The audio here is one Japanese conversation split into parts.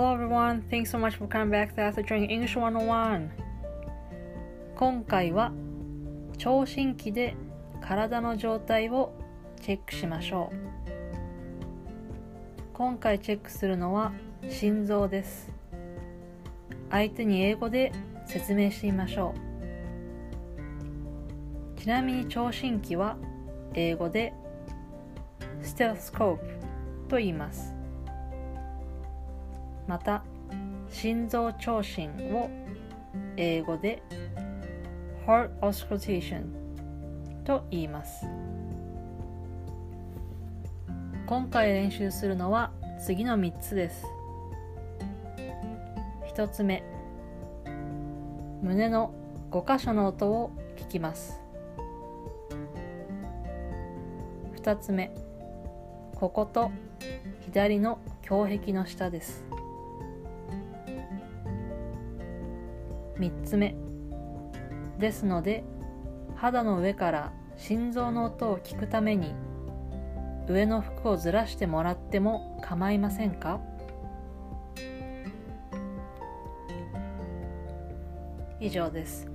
Hello everyone, thanks so much for coming back to After Training English 101今回は聴診器で体の状態をチェックしましょう。今回チェックするのは心臓です。相手に英語で説明してみましょう。ちなみに聴診器は英語でステルスコープと言います。また心臓聴診を英語で heart auscultation と言います。今回練習するのは次の3つです。1つ目胸の5箇所の音を聞きます。2つ目ここと左の胸壁の下です。3つ目。ですので肌の上から心臓の音を聞くために上の服をずらしてもらっても構いませんか？以上です。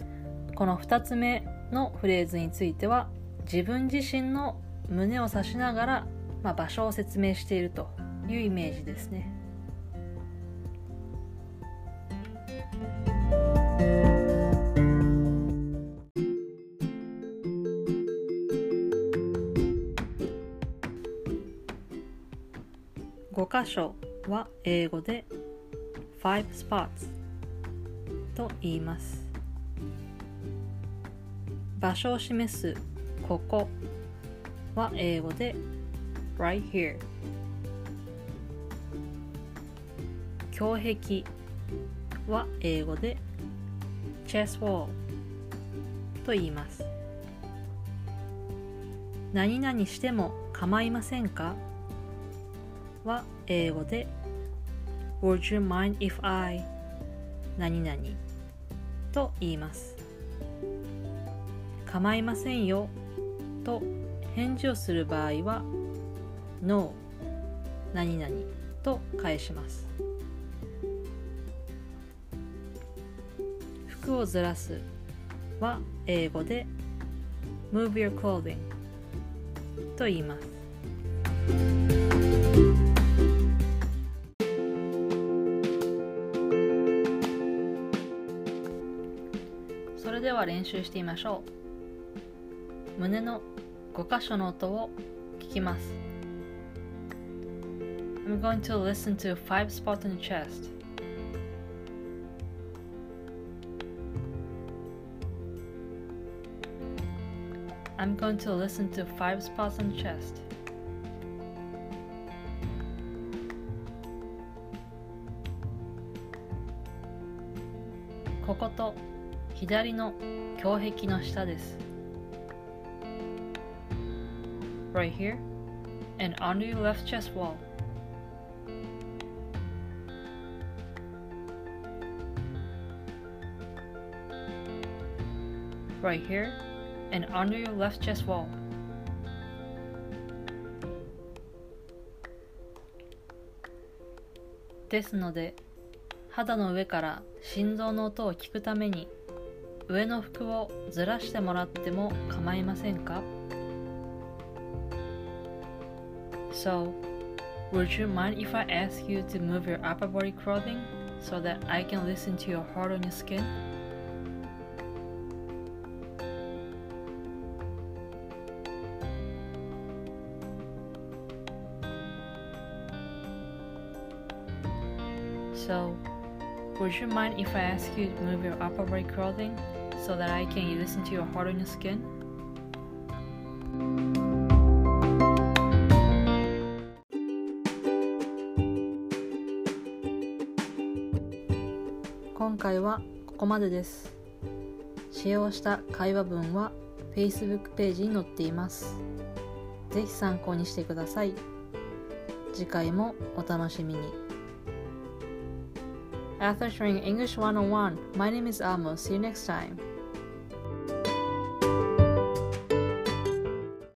この2つ目のフレーズについては自分自身の胸を指しながら、まあ、場所を説明しているというイメージですね。5箇所は英語で five spots と言います。場所を示すここは英語で right here 胸壁は英語で chest wall と言います。何々しても構いませんか？は英語で Would you mind if I 何々と言います。構いませんよ。と返事をする場合は No 何々と返します。服をずらすは英語で Move your clothing と言います。では練習してみましょう胸の5箇所の音を聞きます I'm going to listen to five spots on the chest I'm going to listen to five spots on the chest. ここと左の胸壁の下です。Right here and under your left chest wall. Right here and under your left chest wall.「ですので肌の上から心臓の音を聞くために上の服をずらしてもらっても構いませんか So, would you mind if I ask you to move your upper body clothing so that I can listen to your heart on your skin? So, Would you mind if I ask you to move your upper body clothing so that I can listen to your heart on your skin? 今回はここまでです。使用した会話文は Facebook ページに載っています。ぜひ参考にしてください。次回もお楽しみに。After sharing English 101, my name is Amo. See you next time.